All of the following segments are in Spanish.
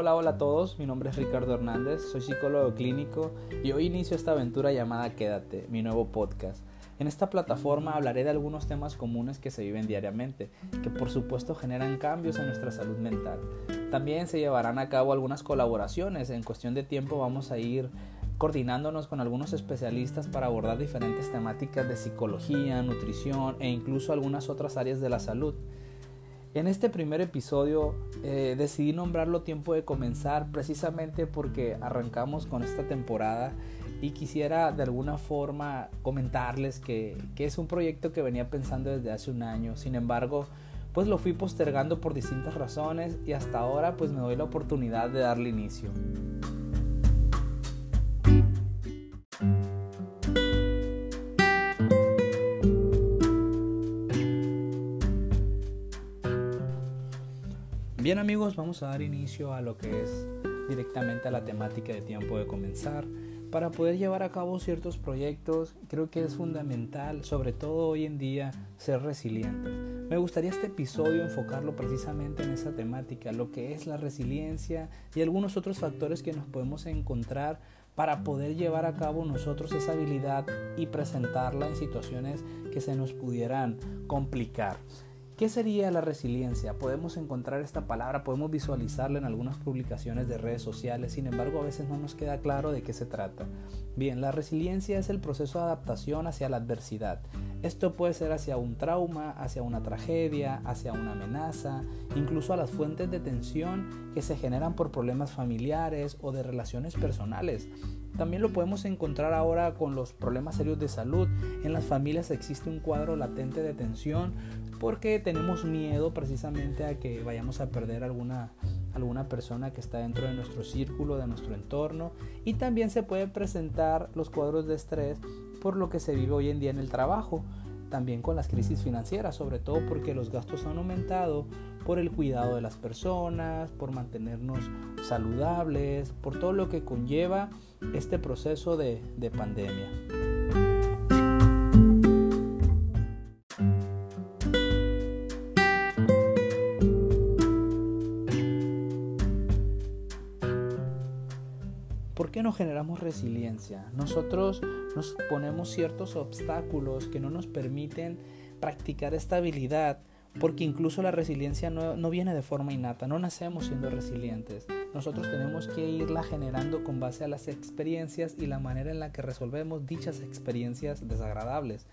Hola, hola a todos, mi nombre es Ricardo Hernández, soy psicólogo clínico y hoy inicio esta aventura llamada Quédate, mi nuevo podcast. En esta plataforma hablaré de algunos temas comunes que se viven diariamente, que por supuesto generan cambios en nuestra salud mental. También se llevarán a cabo algunas colaboraciones, en cuestión de tiempo vamos a ir coordinándonos con algunos especialistas para abordar diferentes temáticas de psicología, nutrición e incluso algunas otras áreas de la salud. En este primer episodio eh, decidí nombrarlo Tiempo de Comenzar precisamente porque arrancamos con esta temporada y quisiera de alguna forma comentarles que, que es un proyecto que venía pensando desde hace un año. Sin embargo, pues lo fui postergando por distintas razones y hasta ahora pues me doy la oportunidad de darle inicio. Bien amigos, vamos a dar inicio a lo que es directamente a la temática de tiempo de comenzar. Para poder llevar a cabo ciertos proyectos, creo que es fundamental, sobre todo hoy en día, ser resiliente. Me gustaría este episodio enfocarlo precisamente en esa temática, lo que es la resiliencia y algunos otros factores que nos podemos encontrar para poder llevar a cabo nosotros esa habilidad y presentarla en situaciones que se nos pudieran complicar. ¿Qué sería la resiliencia? Podemos encontrar esta palabra, podemos visualizarla en algunas publicaciones de redes sociales, sin embargo a veces no nos queda claro de qué se trata. Bien, la resiliencia es el proceso de adaptación hacia la adversidad. Esto puede ser hacia un trauma, hacia una tragedia, hacia una amenaza, incluso a las fuentes de tensión que se generan por problemas familiares o de relaciones personales. También lo podemos encontrar ahora con los problemas serios de salud. En las familias existe un cuadro latente de tensión porque tenemos miedo precisamente a que vayamos a perder alguna, alguna persona que está dentro de nuestro círculo, de nuestro entorno. Y también se pueden presentar los cuadros de estrés por lo que se vive hoy en día en el trabajo. También con las crisis financieras, sobre todo porque los gastos han aumentado por el cuidado de las personas, por mantenernos saludables, por todo lo que conlleva este proceso de, de pandemia. ¿Por qué no generamos resiliencia? Nosotros nos ponemos ciertos obstáculos que no nos permiten practicar esta habilidad, porque incluso la resiliencia no, no, viene de forma innata, no nacemos siendo resilientes. Nosotros tenemos que irla generando con base a las experiencias y la manera en la que resolvemos dichas experiencias desagradables.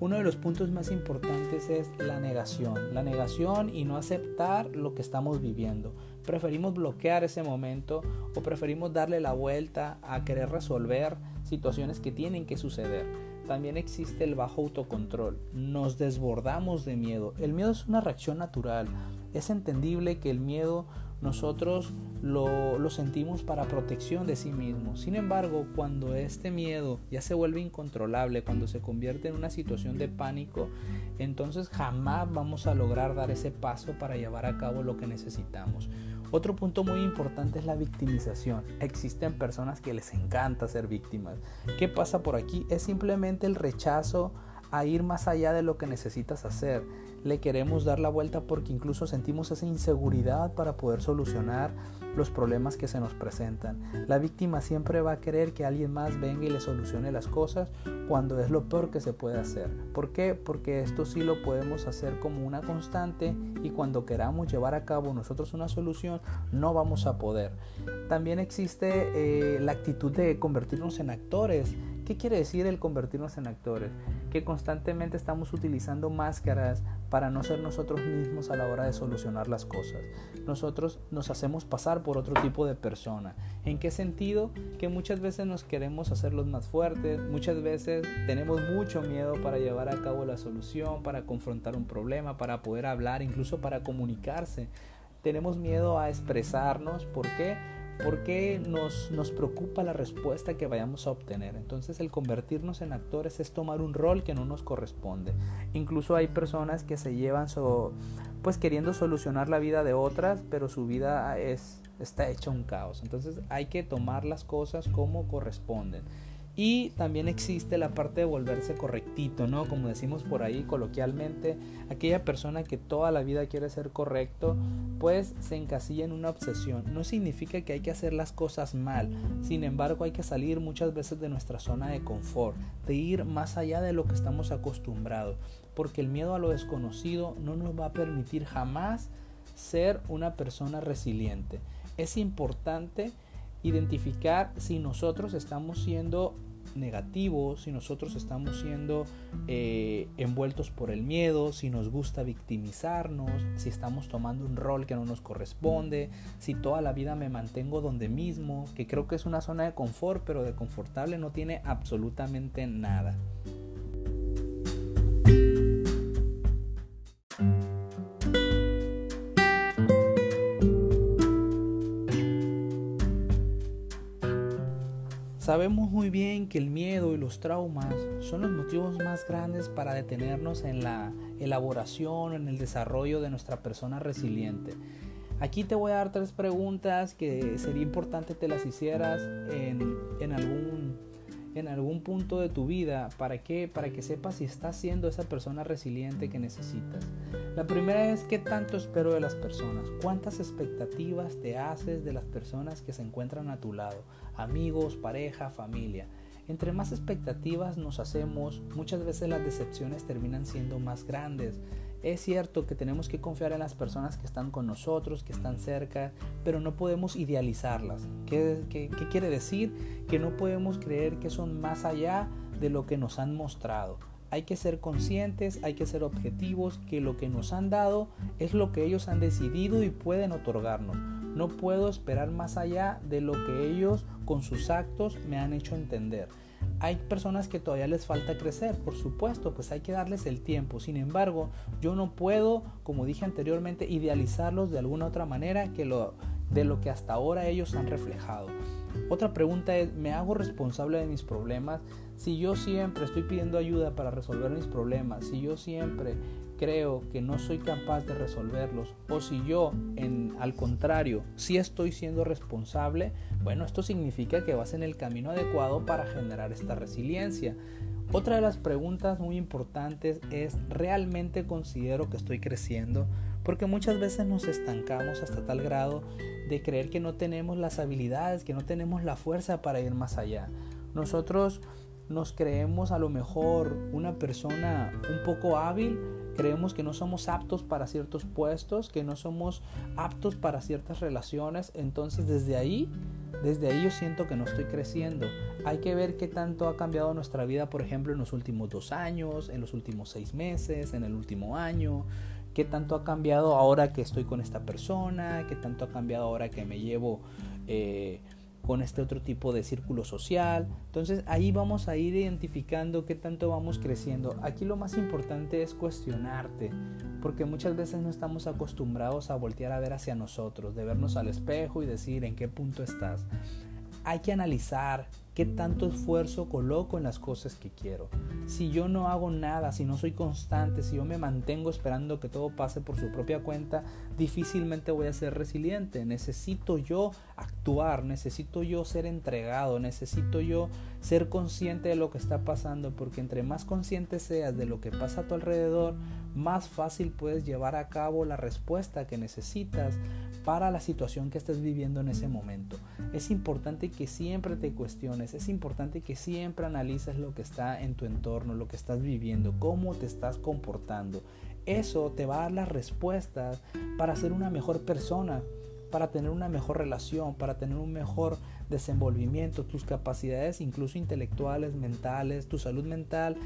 Uno de los puntos más importantes es la negación, la negación y no aceptar lo que estamos viviendo. Preferimos bloquear ese momento o preferimos darle la vuelta a querer resolver situaciones que tienen que suceder. También existe el bajo autocontrol. Nos desbordamos de miedo. El miedo es una reacción natural. Es entendible que el miedo nosotros lo, sentimos para protección de sí mismo. Sin embargo, cuando este miedo ya se vuelve incontrolable, cuando se convierte en una situación de pánico, entonces jamás vamos a lograr dar ese paso para llevar a cabo lo que necesitamos. Otro punto muy importante es la victimización. Existen personas que les encanta ser víctimas. ¿Qué pasa por aquí? Es simplemente el rechazo a ir más allá de lo que necesitas hacer. Le queremos dar la vuelta porque incluso sentimos esa inseguridad para poder solucionar los problemas que se nos presentan. La víctima siempre va a querer que alguien más venga y le solucione las cosas cuando es lo peor que se puede hacer. ¿Por qué? Porque esto sí lo podemos hacer como una constante y cuando queramos llevar a cabo nosotros una solución no vamos a poder. También existe eh, la actitud de convertirnos en actores ¿Qué quiere decir el convertirnos en actores? Que constantemente estamos utilizando máscaras para no ser nosotros mismos a la hora de solucionar las cosas. Nosotros nos hacemos pasar por otro tipo de persona. ¿En qué sentido? Que muchas veces nos queremos hacer los más fuertes, muchas veces tenemos mucho miedo para llevar a cabo la solución, para confrontar un problema, para poder hablar, incluso para comunicarse. Tenemos miedo a expresarnos. ¿Por qué? Porque nos, nos preocupa la respuesta que vayamos a obtener. Entonces el convertirnos en actores es tomar un rol que no nos corresponde. Incluso hay personas que se llevan so, pues queriendo solucionar la vida de otras, pero su vida es, está hecha un caos. Entonces hay que tomar las cosas como corresponden. Y también existe la parte de volverse correctito, ¿no? Como decimos por ahí coloquialmente, aquella persona que toda la vida quiere ser correcto, pues se encasilla en una obsesión. No significa que hay que hacer las cosas mal, sin embargo hay que salir muchas veces de nuestra zona de confort, de ir más allá de lo que estamos acostumbrados, porque el miedo a lo desconocido no nos va a permitir jamás ser una persona resiliente. Es importante identificar si nosotros estamos siendo negativos, si nosotros estamos siendo eh, envueltos por el miedo, si nos gusta victimizarnos, si estamos tomando un rol que no nos corresponde, si toda la vida me mantengo donde mismo, que creo que es una zona de confort, pero de confortable no tiene absolutamente nada. Sabemos muy bien que el miedo y los traumas son los motivos más grandes para detenernos en la elaboración, en el desarrollo de nuestra persona resiliente. Aquí te voy a dar tres preguntas que sería importante te las hicieras en, algún punto de tu vida para que para que sepas si estás siendo esa persona resiliente que necesitas. La primera es qué tanto espero de las personas, cuántas expectativas te haces de las personas que se encuentran a tu lado, amigos, pareja, familia. Entre más expectativas nos hacemos, muchas veces las decepciones terminan siendo más grandes. Es cierto que tenemos que confiar en las personas que están con nosotros, que están cerca, pero no podemos idealizarlas. ¿Qué, quiere decir? Que no podemos creer que son más allá de lo que nos han mostrado. Hay que ser conscientes, hay que ser objetivos, que lo que nos han dado es lo que ellos han decidido y pueden otorgarnos. No puedo esperar más allá de lo que ellos con sus actos me han hecho entender. Hay personas que todavía les falta crecer, por supuesto, pues hay que darles el tiempo. Sin embargo, yo no puedo, como dije anteriormente, idealizarlos de alguna otra manera que lo, de lo que hasta ahora ellos han reflejado. Otra pregunta es, ¿me hago responsable de mis problemas? Si yo siempre estoy pidiendo ayuda para resolver mis problemas, si yo siempre creo que no soy capaz de resolverlos o si yo en al contrario sí estoy siendo responsable, bueno, esto significa que vas en el camino adecuado para generar esta resiliencia. Otra de las preguntas muy importantes es, ¿realmente considero que estoy creciendo? Porque muchas veces nos estancamos hasta tal grado de creer que no tenemos las habilidades, que no tenemos la fuerza para ir más allá. Nosotros nos creemos a lo mejor una persona un poco hábil, creemos que no somos aptos para ciertos puestos, que no somos aptos para ciertas relaciones, entonces desde ahí, desde ahí yo siento que no estoy creciendo. Hay que ver qué tanto ha cambiado nuestra vida, por ejemplo, en los últimos dos años, en los últimos seis meses, en el último año, qué tanto ha cambiado ahora que estoy con esta persona, qué tanto ha cambiado ahora que me llevo... Eh, con este otro tipo de círculo social. Entonces ahí vamos a ir identificando qué tanto vamos creciendo. Aquí lo más importante es cuestionarte, porque muchas veces no estamos acostumbrados a voltear a ver hacia nosotros, de vernos al espejo y decir en qué punto estás. Hay que analizar qué tanto esfuerzo coloco en las cosas que quiero. Si yo no hago nada, si no soy constante, si yo me mantengo esperando que todo pase por su propia cuenta, difícilmente voy a ser resiliente. Necesito yo actuar, necesito yo ser entregado, necesito yo ser consciente de lo que está pasando, porque entre más consciente seas de lo que pasa a tu alrededor, más fácil puedes llevar a cabo la respuesta que necesitas para la situación que estés viviendo en ese momento. Es importante que siempre te cuestiones, es importante que siempre analices lo que está en tu entorno, lo que estás viviendo, cómo te estás comportando. Eso te va a dar las respuestas para ser una mejor persona, para tener una mejor relación, para tener un mejor desenvolvimiento, tus capacidades incluso intelectuales, mentales, tu salud mental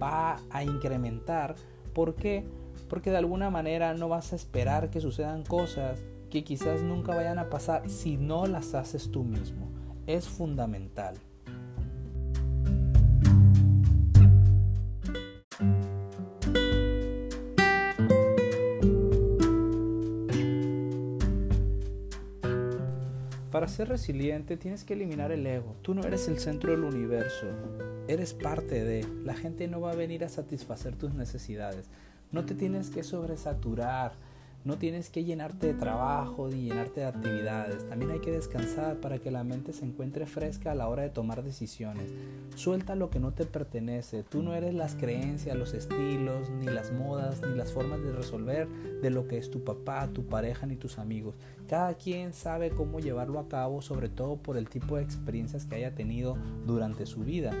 va a incrementar. ¿Por qué? Porque de alguna manera no vas a esperar que sucedan cosas que quizás nunca vayan a pasar si no las haces tú mismo. Es fundamental. Para ser resiliente tienes que eliminar el ego. Tú no eres el centro del universo. Eres parte de. La gente no va a venir a satisfacer tus necesidades. No te tienes que sobresaturar No tienes que llenarte de trabajo ni llenarte de actividades. También hay que descansar para que la mente se encuentre fresca a la hora de tomar decisiones. Suelta lo que no te pertenece. Tú no eres las creencias, los estilos, ni las modas, ni las formas de resolver de lo que es tu papá, tu pareja, ni tus amigos. Cada quien sabe cómo llevarlo a cabo, sobre todo por el tipo de experiencias que haya tenido durante su vida.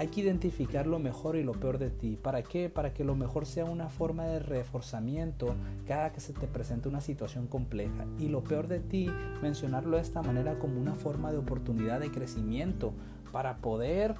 Hay que identificar lo mejor y lo peor de ti. ¿Para qué? Para que lo mejor sea una forma de reforzamiento cada que se te presente una situación compleja. Y lo peor de ti, mencionarlo de esta manera como una forma de oportunidad de crecimiento para poder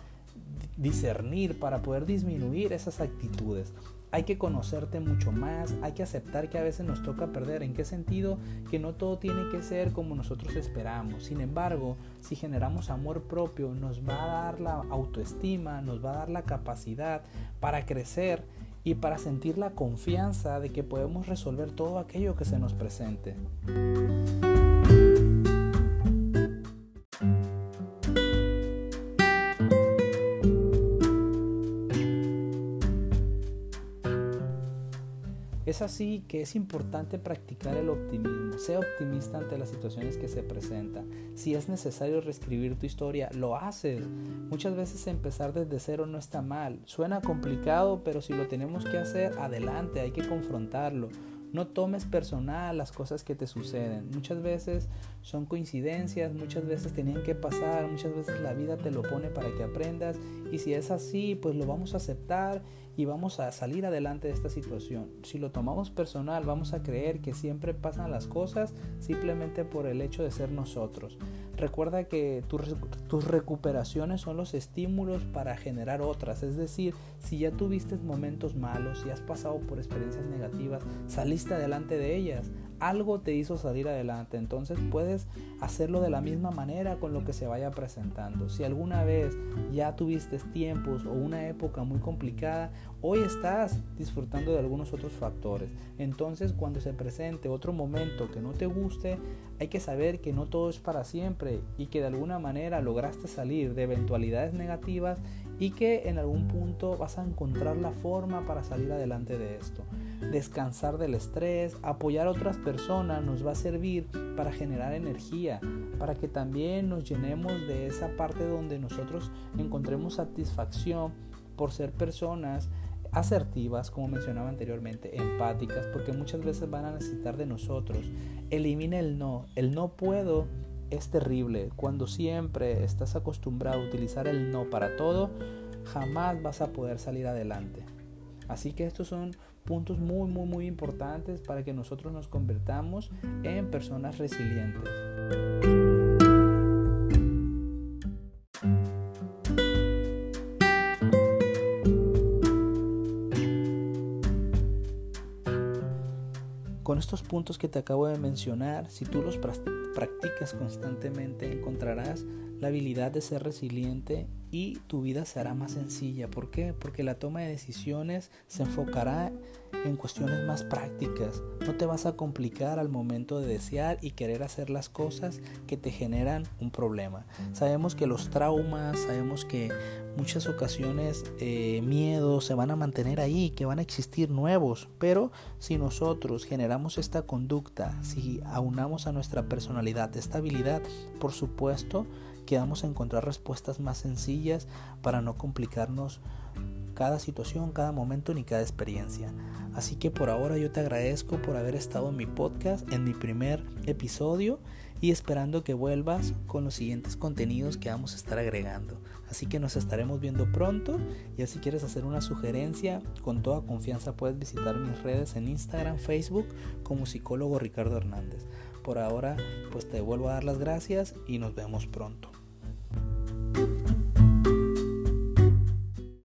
discernir, para poder disminuir esas actitudes hay que conocerte mucho más, hay que aceptar que a veces nos toca perder. ¿En qué sentido? Que no todo tiene que ser como nosotros esperamos. Sin embargo, si generamos amor propio, nos va a dar la autoestima, nos va a dar la capacidad para crecer y para sentir la confianza de que podemos resolver todo aquello que se nos presente. Es así que es importante practicar el optimismo. Sea optimista ante las situaciones que se presentan. Si es necesario reescribir tu historia, lo haces. Muchas veces empezar desde cero no está mal. Suena complicado, pero si lo tenemos que hacer, adelante, hay que confrontarlo. No tomes personal las cosas que te suceden. Muchas veces son coincidencias, muchas veces tenían que pasar, muchas veces la vida te lo pone para que aprendas y si es así, pues lo vamos a aceptar y vamos a salir adelante de esta situación. Si lo tomamos personal, vamos a creer que siempre pasan las cosas simplemente por el hecho de ser nosotros. Recuerda que tus recuperaciones son los estímulos para generar otras. Es decir, si ya tuviste momentos malos, y has pasado por experiencias negativas, saliste adelante de ellas algo te hizo salir adelante. Entonces puedes hacerlo de la misma manera con lo que se vaya presentando. Si alguna vez ya tuviste tiempos o una época muy complicada, hoy estás disfrutando de algunos otros factores. Entonces cuando se presente otro momento que no te guste, hay que saber que no todo es para siempre y que de alguna manera lograste salir de eventualidades negativas y que en algún punto vas a encontrar la forma para salir adelante de esto. Descansar del estrés, apoyar a otras personas nos va a servir para generar energía, para que también nos llenemos de esa parte donde nosotros encontremos satisfacción por ser personas asertivas, como mencionaba anteriormente, empáticas, porque muchas veces van a necesitar de nosotros. Elimina el no, el no puedo es terrible. Cuando siempre estás acostumbrado a utilizar el no para todo, jamás vas a poder salir adelante. Así que estos son puntos muy, muy, muy importantes para que nosotros nos convertamos en personas resilientes. Estos puntos que te acabo de mencionar, si tú los practicas constantemente, encontrarás la habilidad de ser resiliente y tu vida será más sencilla. ¿Por qué? Porque la toma de decisiones se enfocará en cuestiones más prácticas. No te vas a complicar al momento de desear y querer hacer las cosas que te generan un problema. Sabemos que los traumas, sabemos que muchas ocasiones eh, miedos se van a mantener ahí, que van a existir nuevos, pero si nosotros generamos esta conducta, si aunamos a nuestra personalidad esta habilidad, por supuesto, que vamos a encontrar respuestas más sencillas para no complicarnos cada situación, cada momento ni cada experiencia. Así que por ahora yo te agradezco por haber estado en mi podcast, en mi primer episodio y esperando que vuelvas con los siguientes contenidos que vamos a estar agregando. Así que nos estaremos viendo pronto y si quieres hacer una sugerencia, con toda confianza puedes visitar mis redes en Instagram, Facebook como psicólogo Ricardo Hernández. Por ahora pues te vuelvo a dar las gracias y nos vemos pronto.